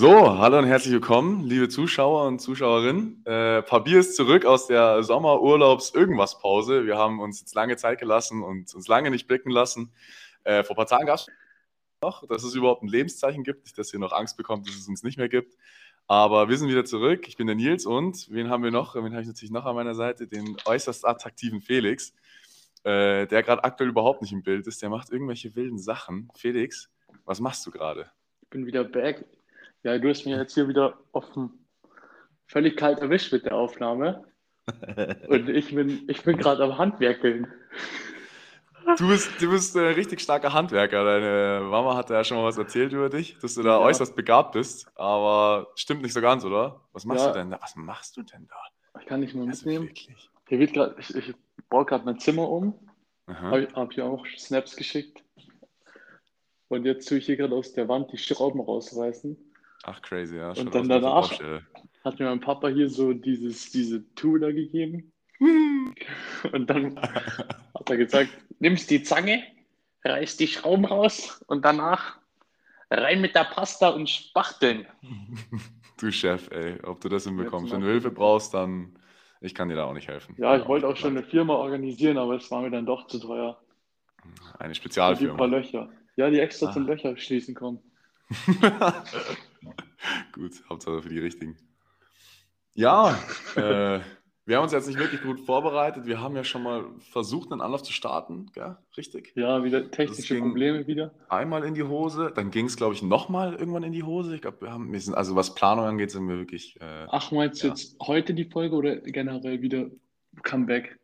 So, hallo und herzlich willkommen, liebe Zuschauer und Zuschauerinnen. Äh, Papier ist zurück aus der Sommerurlaubs-Irgendwas-Pause. Wir haben uns jetzt lange Zeit gelassen und uns lange nicht blicken lassen. Äh, vor ein paar Tagen gab es noch, dass es überhaupt ein Lebenszeichen gibt, nicht, dass ihr noch Angst bekommt, dass es uns nicht mehr gibt. Aber wir sind wieder zurück. Ich bin der Nils und wen haben wir noch? Wen habe ich natürlich noch an meiner Seite? Den äußerst attraktiven Felix, äh, der gerade aktuell überhaupt nicht im Bild ist. Der macht irgendwelche wilden Sachen. Felix, was machst du gerade? Ich bin wieder back. Ja, du hast mir jetzt hier wieder offen völlig kalt erwischt mit der Aufnahme. Und ich bin, ich bin gerade am Handwerkeln. Du bist, du bist ein richtig starker Handwerker. Deine Mama hat ja schon mal was erzählt über dich, dass du da ja. äußerst begabt bist. Aber stimmt nicht so ganz, oder? Was machst ja. du denn da? Was machst du denn da? Ich kann nicht mehr mitnehmen. Hier wird grad, ich, ich baue gerade mein Zimmer um. Habe hab hier auch Snaps geschickt. Und jetzt tue ich hier gerade aus der Wand die Schrauben rausreißen. Ach, crazy, ja. Und dann danach hat mir mein Papa hier so dieses, diese da gegeben. Und dann hat er gesagt, nimmst die Zange, reißt die Schrauben raus und danach rein mit der Pasta und spachteln. Du Chef, ey, ob du das hinbekommst. Wenn du Hilfe brauchst, dann ich kann dir da auch nicht helfen. Ja, ich wollte auch schon eine Firma organisieren, aber es war mir dann doch zu teuer. Eine Spezialfirma. Die paar Löcher. Ja, die extra ah. zum Löcher schließen kommen. gut, Hauptsache für die richtigen. Ja, äh, wir haben uns jetzt nicht wirklich gut vorbereitet. Wir haben ja schon mal versucht, einen Anlauf zu starten, gell? richtig? Ja, wieder technische Probleme wieder. Einmal in die Hose, dann ging es, glaube ich, nochmal irgendwann in die Hose. Ich glaube, wir haben, wir sind, also was Planung angeht, sind wir wirklich. Äh, Ach, meinst du ja. jetzt heute die Folge oder generell wieder Comeback?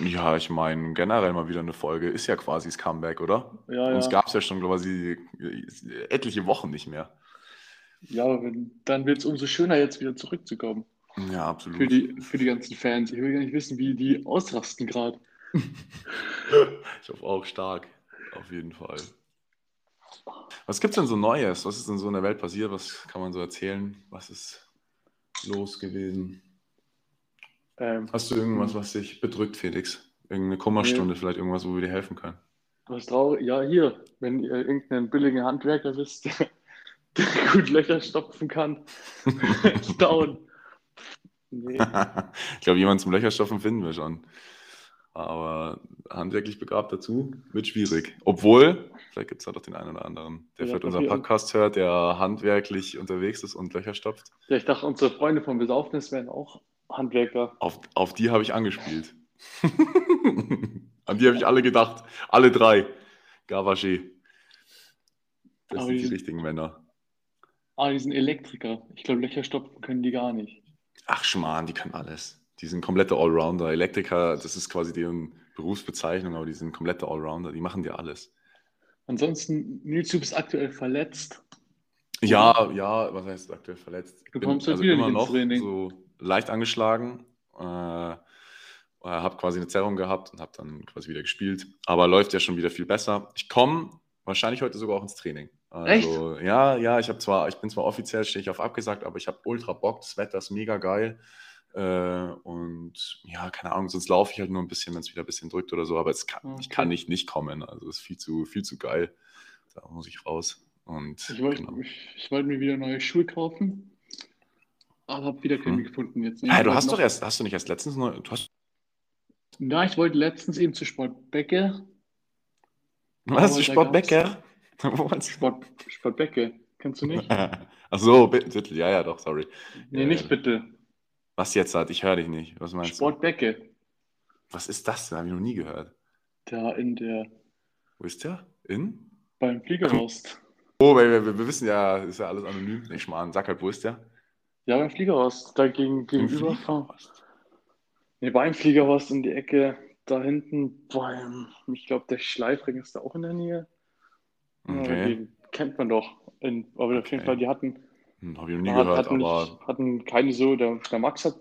Ja, ich meine, generell mal wieder eine Folge ist ja quasi das Comeback, oder? Ja, Uns ja. gab es ja schon quasi etliche Wochen nicht mehr. Ja, aber dann wird es umso schöner, jetzt wieder zurückzukommen. Ja, absolut. Für die, für die ganzen Fans. Ich will gar nicht wissen, wie die ausrasten gerade. ich hoffe auch stark. Auf jeden Fall. Was gibt es denn so Neues? Was ist denn so in der Welt passiert? Was kann man so erzählen? Was ist los gewesen? Ähm, Hast du irgendwas, was dich bedrückt, Felix? Irgendeine Kummerstunde, nee. vielleicht irgendwas, wo wir dir helfen können? Was traurig? Ja, hier, wenn ihr irgendeinen billigen Handwerker wisst, gut Löcher stopfen kann, down. Nee. ich glaube, jemanden zum Löcherstopfen finden wir schon. Aber handwerklich begabt dazu wird schwierig. Obwohl, vielleicht gibt es da doch den einen oder anderen, der ja, vielleicht unseren Podcast hört, der handwerklich unterwegs ist und Löcher stopft. Ja, ich dachte, unsere Freunde vom Besaufnis wären auch Handwerker. Auf, auf die habe ich angespielt. An die habe ich alle gedacht. Alle drei. Gavagé. Das aber sind die richtigen Männer. Ah, die sind Elektriker. Ich glaube, Löcher stopfen können die gar nicht. Ach, Schmarrn, die können alles. Die sind komplette Allrounder. Elektriker, das ist quasi deren Berufsbezeichnung, aber die sind komplette Allrounder. Die machen dir alles. Ansonsten, Nils, du bist aktuell verletzt. Ja, ja, was heißt aktuell verletzt? Du kommst Bin, also wieder immer noch Training. so leicht angeschlagen. Äh, habe quasi eine Zerrung gehabt und habe dann quasi wieder gespielt. Aber läuft ja schon wieder viel besser. Ich komme wahrscheinlich heute sogar auch ins Training. Also, Echt? ja, ja, ich habe zwar, ich bin zwar offiziell, stehe ich auf abgesagt, aber ich habe ultra Bock, das Wetter ist mega geil. Äh, und ja, keine Ahnung, sonst laufe ich halt nur ein bisschen, wenn es wieder ein bisschen drückt oder so, aber kann, okay. ich kann nicht nicht kommen. Also es ist viel zu, viel zu geil. Da muss ich raus. Und, ich wollte genau. wollt mir wieder neue Schuhe kaufen, aber habe wieder keine hm. gefunden jetzt. Ah, du hast doch erst, hast du nicht erst letztens neu, du hast ja, ich wollte letztens eben zu Sportbäcker. Was, zu Sport, Sportbecke, kennst du nicht? Ach so, bitte, ja, ja, doch, sorry. Nee, äh, nicht bitte. Was jetzt hat? Ich höre dich nicht. Was meinst Sportbecke. du? Was ist das? Habe ich noch nie gehört. Da in der. Wo ist der? In? Beim Fliegerhorst. Oh, weil wir, wir, wissen ja, ist ja alles anonym. Mal an. Sag halt, wo ist der? Ja, beim Fliegerhorst. Da gegen, gegenüber. Nee, beim Fliegerhorst in die Ecke. Da hinten beim, ich glaube, der Schleifring ist da auch in der Nähe. Okay. Die kennt man doch. In, aber okay. auf jeden Fall, die hatten. Hm, Habe ich noch nie gehört, hatten aber. Nicht, hatten keine so, der, der Max hat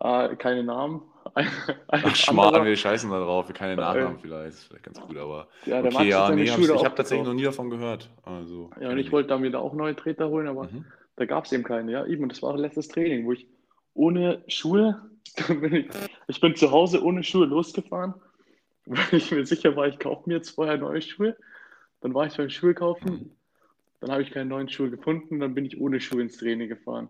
äh, keine Namen. Ach, Schmarrn, wir scheißen da drauf, wir keine Namen haben vielleicht. ist vielleicht ganz gut, aber. Ja, der okay, Max ja, nee, ich habe tatsächlich noch nie davon gehört. Also, ja, und ich wollte da mir da auch neue Treter holen, aber mhm. da gab es eben keine. Ja, eben, das war letztes Training, wo ich ohne Schuhe, bin ich, ich bin zu Hause ohne Schuhe losgefahren, weil ich mir sicher war, ich kaufe mir jetzt vorher neue Schuhe. Dann war ich beim Schuhe kaufen. Dann habe ich keine neuen Schuhe gefunden, dann bin ich ohne Schuhe ins Training gefahren.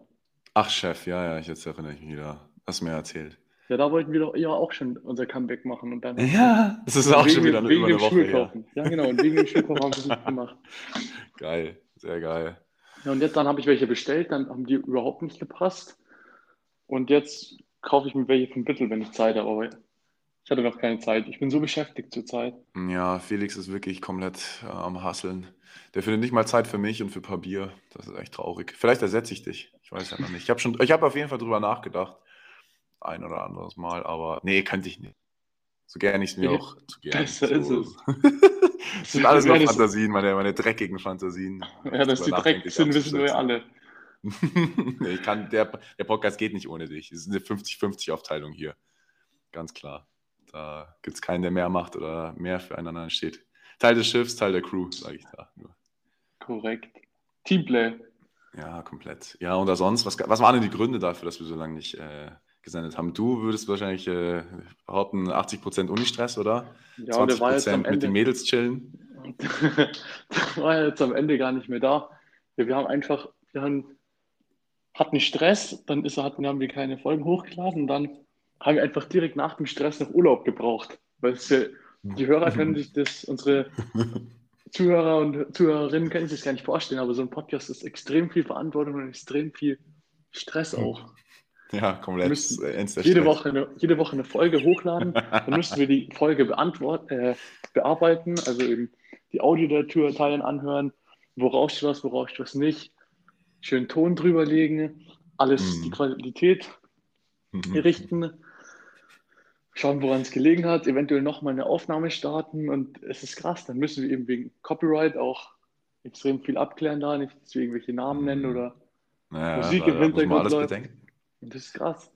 Ach, Chef, ja, ja, ich jetzt erinnere mich wieder. Hast mir erzählt. Ja, da wollten wir doch ja auch schon unser Comeback machen. Und dann ja, das ist auch schon wieder eine, wegen über eine Woche. Ja. ja, genau, und wegen dem Schuhkaufen haben wir es gemacht. Geil, sehr geil. Ja, und jetzt dann habe ich welche bestellt, dann haben die überhaupt nicht gepasst. Und jetzt kaufe ich mir welche von Bittel, wenn ich Zeit habe. Ich hatte noch keine Zeit. Ich bin so beschäftigt zurzeit. Ja, Felix ist wirklich komplett äh, am Hasseln. Der findet nicht mal Zeit für mich und für ein paar Bier. Das ist echt traurig. Vielleicht ersetze ich dich. Ich weiß ja noch nicht. Ich habe schon, ich habe auf jeden Fall drüber nachgedacht ein oder anderes Mal, aber nee, könnte ich nicht. So gerne ich es mir nee, auch zu gerne. Besser so. ist es. das sind alles nur Fantasien, meine, meine dreckigen Fantasien. Ja, dass die dreckig sind, wissen wir alle. ich kann, der, der Podcast geht nicht ohne dich. Es ist eine 50-50-Aufteilung hier. Ganz klar. Da gibt es keinen, der mehr macht oder mehr füreinander steht. Teil des Schiffs, Teil der Crew, sage ich da nur. Korrekt. Teamplay. Ja, komplett. Ja, und sonst, was, was waren denn die Gründe dafür, dass wir so lange nicht äh, gesendet haben. Du würdest wahrscheinlich äh, behaupten, 80% Unistress, oder? Ja, 20% der war jetzt am Ende, mit den Mädels chillen. der war jetzt am Ende gar nicht mehr da. Ja, wir haben einfach, wir haben, hatten Stress, dann ist, hatten, haben wir keine Folgen hochgeladen und dann haben wir einfach direkt nach dem Stress noch Urlaub gebraucht. Weil die Hörer können sich das, unsere Zuhörer und Zuhörerinnen können sich das gar nicht vorstellen, aber so ein Podcast ist extrem viel Verantwortung und extrem viel Stress auch. Ja, komplett. Müssen jede, Woche eine, jede Woche eine Folge hochladen. Dann müssen wir die Folge beantworten, äh, bearbeiten, also eben die Audiodateien anhören, woraus du was, woraus du was nicht. Schön Ton drüberlegen, alles mhm. die Qualität mhm. richten, schauen, woran es gelegen hat, eventuell nochmal eine Aufnahme starten und es ist krass, dann müssen wir eben wegen Copyright auch extrem viel abklären da, nicht deswegen welche Namen nennen oder naja, Musik im Hintergrund alles läuft. Bedenken. Und das ist krass.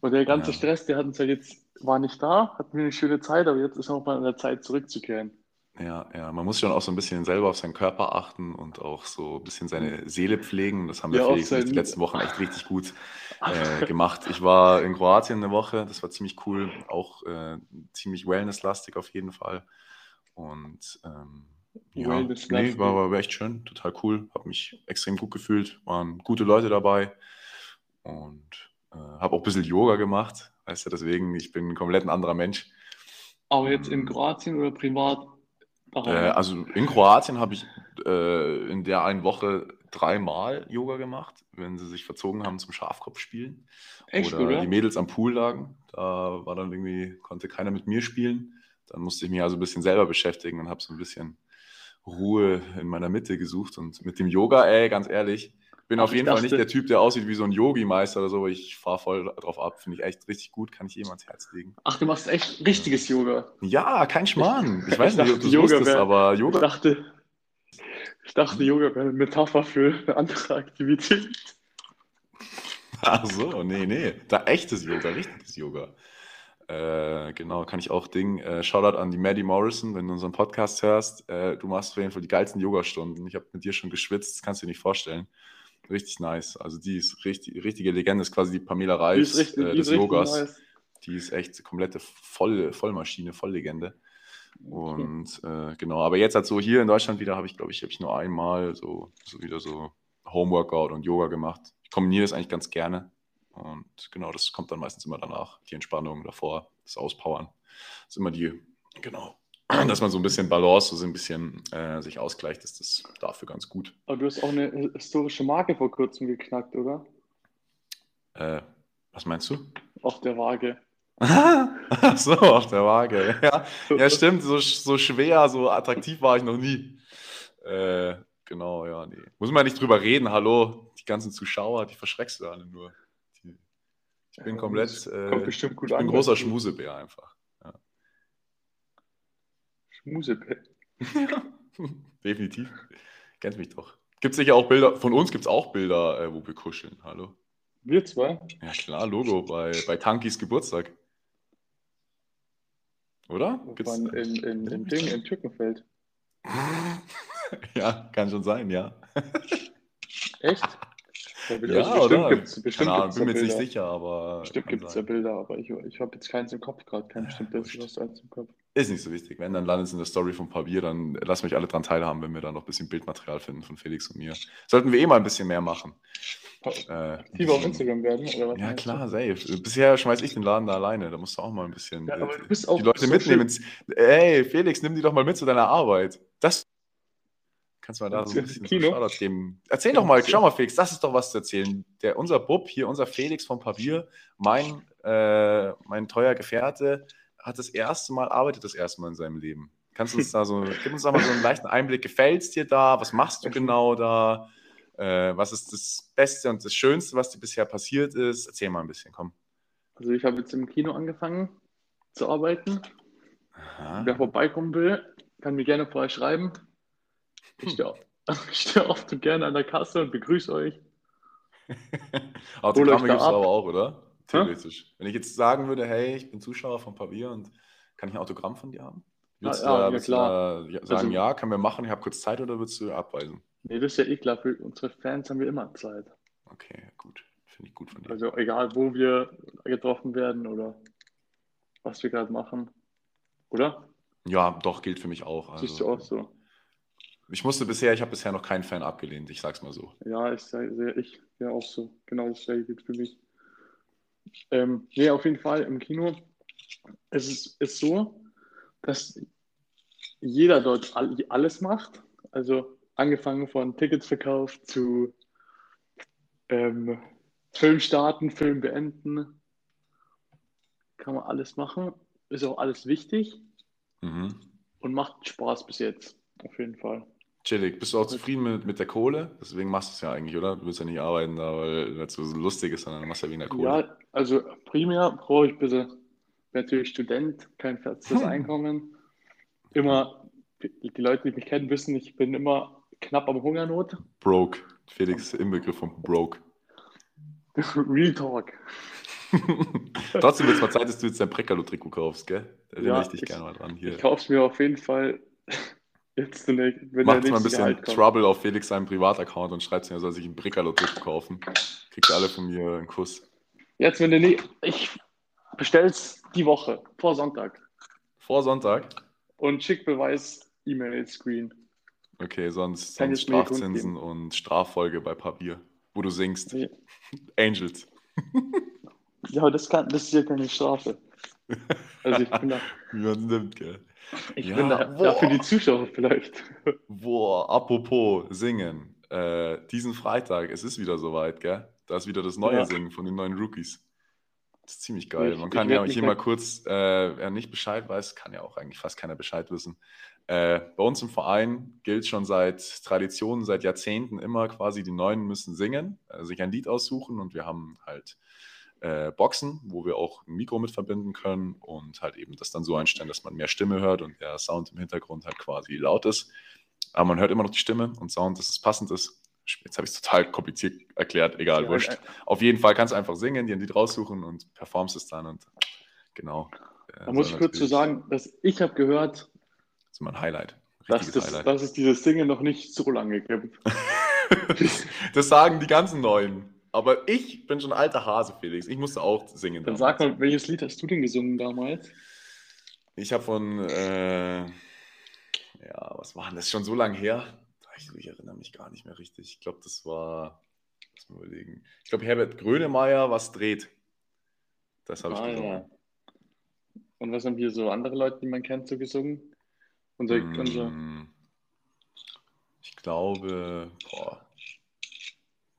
Und der ganze ja. Stress, der hat uns ja jetzt, war nicht da, hatten wir eine schöne Zeit, aber jetzt ist auch mal an der Zeit zurückzukehren. Ja, ja, man muss schon auch so ein bisschen selber auf seinen Körper achten und auch so ein bisschen seine Seele pflegen. Das haben wir ja, Felix die letzten Wochen echt richtig gut äh, gemacht. Ich war in Kroatien eine Woche, das war ziemlich cool, auch äh, ziemlich wellness-lastig auf jeden Fall. Und ähm, ja, nee, war, war echt schön, total cool, habe mich extrem gut gefühlt, waren gute Leute dabei. Und äh, habe auch ein bisschen Yoga gemacht. Weißt du, deswegen, ich bin komplett ein anderer Mensch. Aber jetzt in ähm, Kroatien oder privat? Äh, also in Kroatien habe ich äh, in der einen Woche dreimal Yoga gemacht, wenn sie sich verzogen haben zum Schafkopfspielen. Echt, oder, oder, die Mädels am Pool lagen. Da war dann irgendwie, konnte keiner mit mir spielen. Dann musste ich mich also ein bisschen selber beschäftigen und habe so ein bisschen Ruhe in meiner Mitte gesucht. Und mit dem Yoga, ey, ganz ehrlich, bin auf jeden dachte, Fall nicht der Typ, der aussieht wie so ein Yogi-Meister oder so. Ich fahre voll drauf ab. Finde ich echt richtig gut. Kann ich jedem ans Herz legen. Ach, du machst echt richtiges Yoga. Ja, kein Schmarrn. Ich, ich weiß nicht, ob du es wusstest, wär, aber Yoga. Ich dachte, ich dachte, Yoga wäre eine Metapher für eine andere Aktivität. Ach so, nee, nee. Da echtes Yoga, richtiges Yoga. Äh, genau, kann ich auch Ding. Äh, Shoutout an die Maddie Morrison, wenn du unseren Podcast hörst. Äh, du machst auf jeden Fall die geilsten Yoga-Stunden. Ich habe mit dir schon geschwitzt, das kannst du dir nicht vorstellen. Richtig nice. Also die ist richtig, richtige Legende, ist quasi die Pamela Reif äh, des Yogas. Nice. Die ist echt komplette Voll, Vollmaschine, Volllegende. Und äh, genau, aber jetzt halt so hier in Deutschland wieder habe ich, glaube ich, habe ich nur einmal so, so wieder so Homeworkout und Yoga gemacht. Ich kombiniere das eigentlich ganz gerne. Und genau, das kommt dann meistens immer danach. Die Entspannung davor, das Auspowern. Das ist immer die, genau, dass man so ein bisschen Balance, so ein bisschen äh, sich ausgleicht, ist das dafür ganz gut. Aber du hast auch eine historische Marke vor kurzem geknackt, oder? Äh, was meinst du? Auf der Waage. Ach so, auf der Waage. Ja, ja stimmt, so, so schwer, so attraktiv war ich noch nie. Äh, genau, ja, nee. Muss man nicht drüber reden, hallo, die ganzen Zuschauer, die verschreckst du alle nur. Die, ich bin komplett, äh, ich bin ein großer Schmusebär einfach. Ja, definitiv. Kennst mich doch. Gibt es sicher auch Bilder, von uns gibt es auch Bilder, äh, wo wir kuscheln. Hallo. Wir zwei? Ja klar, Logo bei, bei Tankis Geburtstag. Oder? Gibt's, in, in, in, in Ding, in Türkenfeld. ja, kann schon sein, ja. Echt? Ja, bestimmt oder? Gibt's, bestimmt Keine Ahnung, bin mir jetzt nicht sicher, aber. Bestimmt gibt es ja Bilder, aber ich, ich habe jetzt keins im Kopf gerade, kein bestimmtes, was du eins im Kopf. Ist nicht so wichtig. Wenn, dann landet es in der Story von Papier, dann lasst mich alle dran teilhaben, wenn wir da noch ein bisschen Bildmaterial finden von Felix und mir. Sollten wir eh mal ein bisschen mehr machen. Äh, Tiefer auf Instagram werden, oder was? Ja, klar, safe. Bisher schmeiß ich den Laden da alleine. Da musst du auch mal ein bisschen ja, äh, die Leute so mitnehmen. Ey, Felix, nimm die doch mal mit zu deiner Arbeit. Das kannst du mal da so ein bisschen Kino? Geben. Erzähl doch mal, schau mal, Felix, das ist doch was zu erzählen. Der, unser Bub hier, unser Felix vom Papier, mein, äh, mein teuer Gefährte, hat das erste Mal, arbeitet das erste Mal in seinem Leben. Kannst du uns da so, gib uns da mal so einen leichten Einblick. Gefällt es dir da? Was machst du genau da? Äh, was ist das Beste und das Schönste, was dir bisher passiert ist? Erzähl mal ein bisschen, komm. Also ich habe jetzt im Kino angefangen zu arbeiten. Aha. Wer vorbeikommen will, kann mir gerne vorher schreiben. Ich stehe steh oft und gerne an der Kasse und begrüße euch. Autogramme gibt es aber auch, oder? Theoretisch. Hm? Wenn ich jetzt sagen würde, hey, ich bin Zuschauer von Papier und kann ich ein Autogramm von dir haben? Würdest ja, du, ja, klar. Du sagen, also, ja, können wir machen, ich habe kurz Zeit oder würdest du abweisen? Nee, das ist ja eh klar. Für unsere Fans haben wir immer Zeit. Okay, gut. Finde ich gut von dir. Also egal, wo wir getroffen werden oder was wir gerade machen. Oder? Ja, doch, gilt für mich auch. Also, Siehst du auch so? Ich musste bisher, ich habe bisher noch keinen Fan abgelehnt, ich sag's mal so. Ja, ich sehe ich ja auch so. Genau das gleiche gilt für mich. Ähm, nee, auf jeden Fall im Kino. Es ist, ist so, dass jeder dort alles macht. Also angefangen von Ticketsverkauf zu ähm, Film starten, Film beenden. Kann man alles machen. Ist auch alles wichtig. Mhm. Und macht Spaß bis jetzt. Auf jeden Fall. Chillig. Bist du auch zufrieden mit, mit der Kohle? Deswegen machst du es ja eigentlich, oder? Du willst ja nicht arbeiten, da, weil es so lustig ist, sondern du machst ja wegen der Kohle. Ja, also primär brauche ich bitte natürlich Student, kein festes Einkommen. Immer, die Leute, die mich kennen, wissen, ich bin immer knapp am Hungernot. Broke. Felix im Begriff von Broke. Real Talk. Trotzdem wird es mal Zeit, dass du jetzt dein Prekalo-Trikot kaufst, gell? Da erinnere ja, ich dich gerne mal dran. Hier. Ich kaufe es mir auf jeden Fall Jetzt wenn Macht mal ein bisschen Trouble auf Felix seinem Privataccount und schreibt ihm, er soll sich ein Brickalot kaufen. Kriegt alle von mir einen Kuss. Jetzt, wenn du nicht. Ich bestell's die Woche, vor Sonntag. Vor Sonntag? Und schick Beweis E-Mail-Screen. Okay, sonst, sonst Strafzinsen und Straffolge bei Papier, wo du singst. Nee. Angels. ja, aber das, kann, das ist ja keine Strafe. Also ich bin da. Wie man nimmt, gell? Ich ja, bin da, da, für die Zuschauer vielleicht. Boah, apropos Singen. Äh, diesen Freitag, es ist wieder soweit, gell? Da ist wieder das neue ja. Singen von den neuen Rookies. Das ist ziemlich geil. Ich, Man kann ja hier mal kurz, äh, wer nicht Bescheid weiß, kann ja auch eigentlich fast keiner Bescheid wissen. Äh, bei uns im Verein gilt schon seit Traditionen, seit Jahrzehnten immer quasi, die Neuen müssen singen, äh, sich ein Lied aussuchen und wir haben halt äh, Boxen, wo wir auch ein Mikro mit verbinden können und halt eben das dann so einstellen, dass man mehr Stimme hört und der Sound im Hintergrund halt quasi laut ist. Aber man hört immer noch die Stimme und Sound, dass es passend ist. Jetzt habe ich es total kompliziert erklärt, egal, ja, wurscht. Auf jeden Fall kannst du einfach singen, dir ein Lied raussuchen und performst es dann und genau. Da muss ich kurz zu sagen, dass ich habe gehört, das ist mein Highlight. Dass, das, Highlight. dass es dieses Singen noch nicht so lange gibt. das sagen die ganzen Neuen. Aber ich bin schon alter Hase, Felix. Ich musste auch singen. Dann damals. sag mal, welches Lied hast du denn gesungen damals? Ich habe von, äh, ja, was war denn das? Schon so lange her? Ich, ich, erinnere mich gar nicht mehr richtig. Ich glaube, das war, lass mal überlegen. Ich glaube, Herbert Grönemeyer, was dreht. Das habe ah, ich gesungen. Ja. Und was haben hier so andere Leute, die man kennt, so gesungen? Unser, mm, unser... Ich glaube, boah,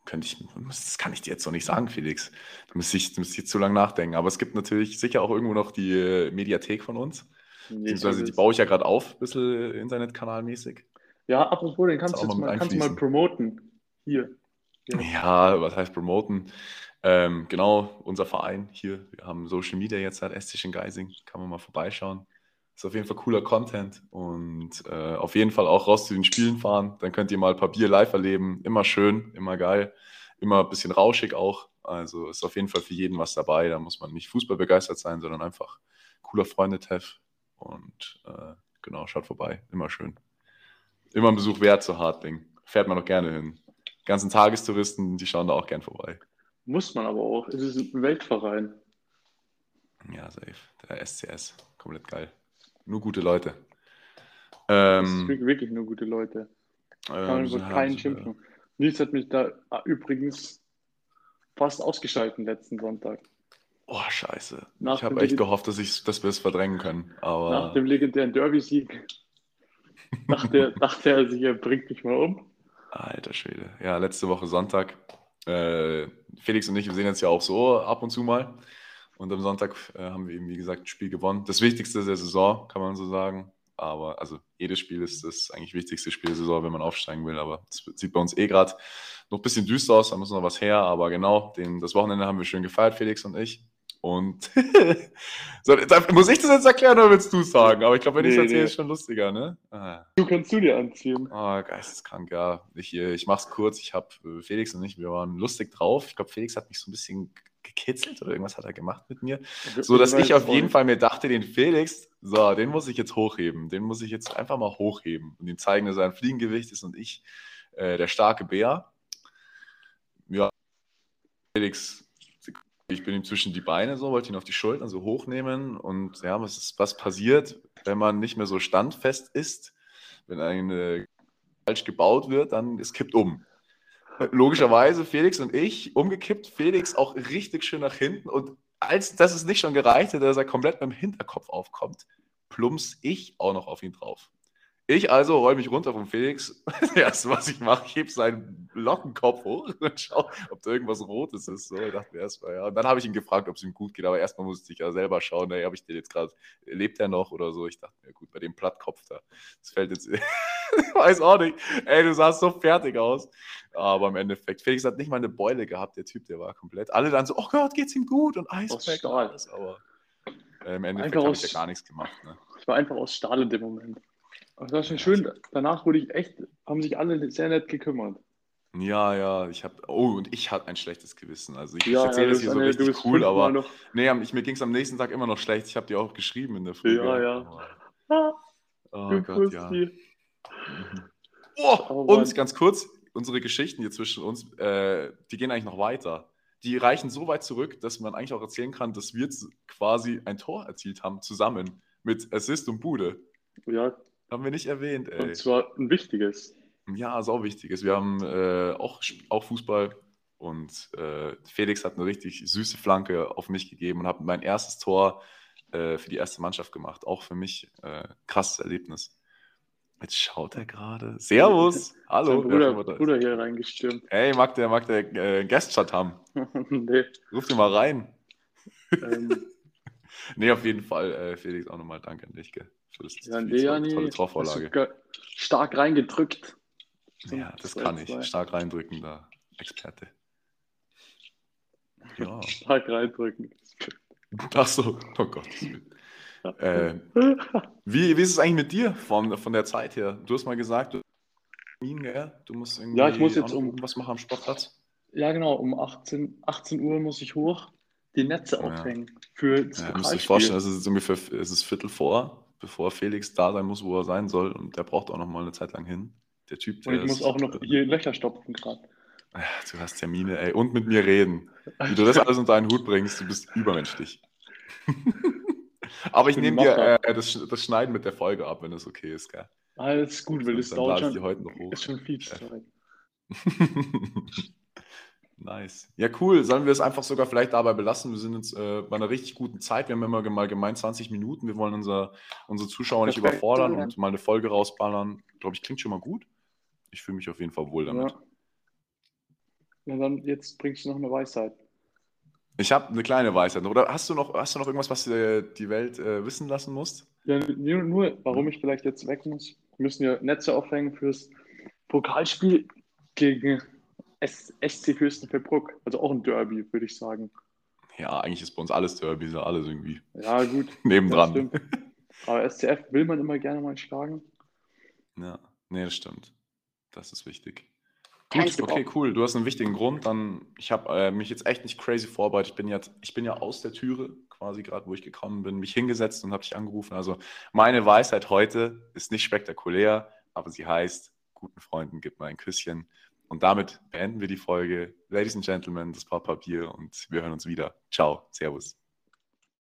könnte ich, das kann ich dir jetzt noch nicht sagen, Felix. Da müsste ich, müsste ich jetzt zu lange nachdenken. Aber es gibt natürlich sicher auch irgendwo noch die äh, Mediathek von uns. Beziehungsweise die baue ich ja gerade auf, ein bisschen internetkanalmäßig. Ja, apropos, den kannst du jetzt mal, kannst du mal promoten. Hier. Ja. ja, was heißt promoten? Ähm, genau, unser Verein hier. Wir haben Social Media jetzt seit Esstisch in Geising. Kann man mal vorbeischauen. Ist auf jeden Fall cooler Content und äh, auf jeden Fall auch raus zu den Spielen fahren. Dann könnt ihr mal Papier live erleben. Immer schön, immer geil, immer ein bisschen rauschig auch. Also ist auf jeden Fall für jeden was dabei. Da muss man nicht Fußball begeistert sein, sondern einfach cooler Freunde-Teff. Und äh, genau, schaut vorbei. Immer schön. Immer ein Besuch wert zu Hartling. Fährt man auch gerne hin. Die ganzen Tagestouristen, die schauen da auch gern vorbei. Muss man aber auch. Es ist ein Weltverein. Ja, safe. Der SCS. Komplett geil. Nur gute Leute. Ähm, wirklich nur gute Leute. Ähm, Kann man keinen schimpfen. Nils hat mich da ah, übrigens fast ausgeschalten letzten Sonntag. Oh, scheiße. Nach ich habe echt gehofft, dass, ich, dass wir es verdrängen können. Aber... Nach dem legendären Derby-Sieg dachte, dachte er sich, er bringt mich mal um. Alter Schwede. Ja, letzte Woche Sonntag. Äh, Felix und ich, wir sehen jetzt ja auch so ab und zu mal. Und am Sonntag äh, haben wir eben, wie gesagt, ein Spiel gewonnen. Das wichtigste der Saison, kann man so sagen. Aber also jedes Spiel ist das eigentlich wichtigste Spiel der Saison, wenn man aufsteigen will. Aber es sieht bei uns eh gerade noch ein bisschen düster aus, da muss noch was her. Aber genau, den, das Wochenende haben wir schön gefeiert, Felix und ich. Und so, muss ich das jetzt erklären oder willst du es sagen? Aber ich glaube, wenn nee, ich es erzähle, nee. ist schon lustiger, ne? Ah. Du kannst du dir anziehen. Oh, geisteskrank, ja. Ich, äh, ich mach's kurz. Ich habe äh, Felix und ich, wir waren lustig drauf. Ich glaube, Felix hat mich so ein bisschen gekitzelt oder irgendwas hat er gemacht mit mir. So dass ich auf jeden Fall mir dachte, den Felix, so, den muss ich jetzt hochheben. Den muss ich jetzt einfach mal hochheben und ihm zeigen, dass er ein Fliegengewicht ist und ich äh, der starke Bär. Ja, Felix ich bin ihm zwischen die Beine so, wollte ihn auf die Schultern so hochnehmen und ja, was ist, was passiert, wenn man nicht mehr so standfest ist, wenn eine falsch gebaut wird, dann es kippt um. Logischerweise Felix und ich umgekippt, Felix auch richtig schön nach hinten und als das es nicht schon gereicht hat, dass er komplett beim Hinterkopf aufkommt, plumps ich auch noch auf ihn drauf. Ich also räume mich runter vom Felix. Das erste, was ich mache, ich hebe seinen Lockenkopf hoch und schaue, ob da irgendwas Rotes ist. So, ich dachte erstmal, ja. Und dann habe ich ihn gefragt, ob es ihm gut geht. Aber erstmal musste ich ja selber schauen, hey, habe ich den jetzt gerade, lebt er noch oder so? Ich dachte mir, gut, bei dem Plattkopf da, das fällt jetzt, ich weiß auch nicht. Ey, du sahst so fertig aus. Aber im Endeffekt, Felix hat nicht mal eine Beule gehabt, der Typ, der war komplett. Alle dann so, oh Gott, geht's ihm gut und Eisberg alles. Aber äh, im Endeffekt habe ich ja gar nichts gemacht. Ne? Ich war einfach aus Stahl in dem Moment. Das war schon schön. Danach wurde ich echt, haben sich alle sehr nett gekümmert. Ja, ja, ich habe, oh, und ich hatte ein schlechtes Gewissen. Also ich, ja, erzähle ja, das hier so eine, richtig cool, aber noch. nee, ich, mir ging es am nächsten Tag immer noch schlecht. Ich habe dir auch geschrieben in der Früh. Ja, ja. Oh, oh Gott, ja. Mhm. Oh, oh, und ganz kurz, unsere Geschichten hier zwischen uns, äh, die gehen eigentlich noch weiter. Die reichen so weit zurück, dass man eigentlich auch erzählen kann, dass wir quasi ein Tor erzielt haben, zusammen mit Assist und Bude. Ja, haben wir nicht erwähnt, ey. Und zwar ein wichtiges. Ja, sau wichtiges. Wir haben äh, auch, auch Fußball und äh, Felix hat eine richtig süße Flanke auf mich gegeben und habe mein erstes Tor äh, für die erste Mannschaft gemacht. Auch für mich äh, krasses Erlebnis. Jetzt schaut er gerade. Servus. Hallo. Bruder, Bruder hier reingestürmt. Ey, mag der, mag der äh, Guestchat haben? nee. Ruf den mal rein. Ähm. nee, auf jeden Fall, äh, Felix, auch nochmal danke an dich. Gell? Das ja, nee, ja, nee. tolle Torvorlage. Stark reingedrückt. Ja, das kann ich. Stark reindrückender Experte. Ja. Stark reindrücken. Ach so, oh Gott. Äh, wie, wie ist es eigentlich mit dir von, von der Zeit her? Du hast mal gesagt, du, du musst irgendwie ja, ich muss jetzt um was machen am Sportplatz. Ja, genau, um 18, 18 Uhr muss ich hoch die Netze aufhängen. Ja. Für das ja, ihr euch vorstellen, es ist ungefähr es ist Viertel vor bevor Felix da sein muss, wo er sein soll. Und der braucht auch noch mal eine Zeit lang hin. Der Typ, der Und ich muss auch noch hier Löcher stopfen gerade. Du hast Termine, ey. Und mit mir reden. Wie du das alles unter einen Hut bringst, du bist übermenschlich. Aber ich nehme dir äh, das, das, Schneiden mit der Folge ab, wenn das okay ist, gell? Alles gut, weil es dauert schon, heute noch hoch. ist schon viel Zeit. Nice. Ja, cool. Sollen wir es einfach sogar vielleicht dabei belassen? Wir sind jetzt äh, bei einer richtig guten Zeit. Wir haben immer mal gemeint 20 Minuten. Wir wollen unser, unsere Zuschauer nicht Perfekt, überfordern ja. und mal eine Folge rausballern. Glaube ich, klingt schon mal gut. Ich fühle mich auf jeden Fall wohl damit. Ja. ja, dann jetzt bringst du noch eine Weisheit. Ich habe eine kleine Weisheit. Oder hast du noch, hast du noch irgendwas, was du die Welt äh, wissen lassen musst? Ja, nur, nur, warum ich vielleicht jetzt weg muss. Wir müssen ja Netze aufhängen fürs Pokalspiel gegen SC Fürstenfeldbruck. Also auch ein Derby, würde ich sagen. Ja, eigentlich ist bei uns alles Derby, so alles irgendwie. Ja, gut. Nebendran. Aber SCF will man immer gerne mal schlagen. Ja, nee, das stimmt. Das ist wichtig. Gut, okay, cool. Du hast einen wichtigen Grund. Dann, ich habe äh, mich jetzt echt nicht crazy vorbereitet. Ich bin jetzt, ich bin ja aus der Türe quasi gerade, wo ich gekommen bin, mich hingesetzt und habe dich angerufen. Also meine Weisheit heute ist nicht spektakulär, aber sie heißt: Guten Freunden gib mal ein Küsschen. Und damit beenden wir die Folge. Ladies and Gentlemen, das Papier und wir hören uns wieder. Ciao, Servus.